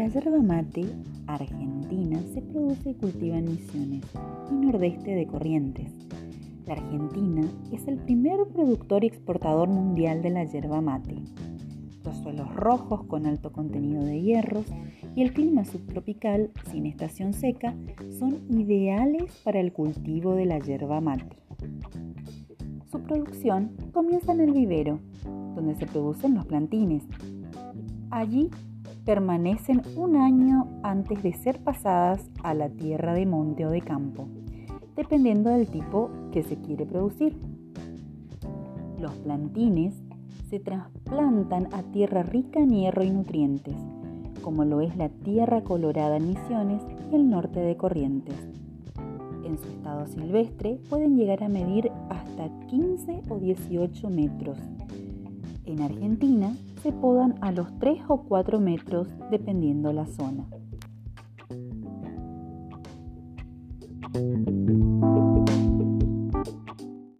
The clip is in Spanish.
La yerba mate argentina se produce y cultiva en Misiones y nordeste de Corrientes. La Argentina es el primer productor y exportador mundial de la yerba mate. Los suelos rojos con alto contenido de hierros y el clima subtropical sin estación seca son ideales para el cultivo de la yerba mate. Su producción comienza en el vivero, donde se producen los plantines. Allí permanecen un año antes de ser pasadas a la tierra de monte o de campo, dependiendo del tipo que se quiere producir. Los plantines se trasplantan a tierra rica en hierro y nutrientes, como lo es la tierra colorada en Misiones y el norte de Corrientes en su estado silvestre pueden llegar a medir hasta 15 o 18 metros. En Argentina se podan a los 3 o 4 metros dependiendo la zona.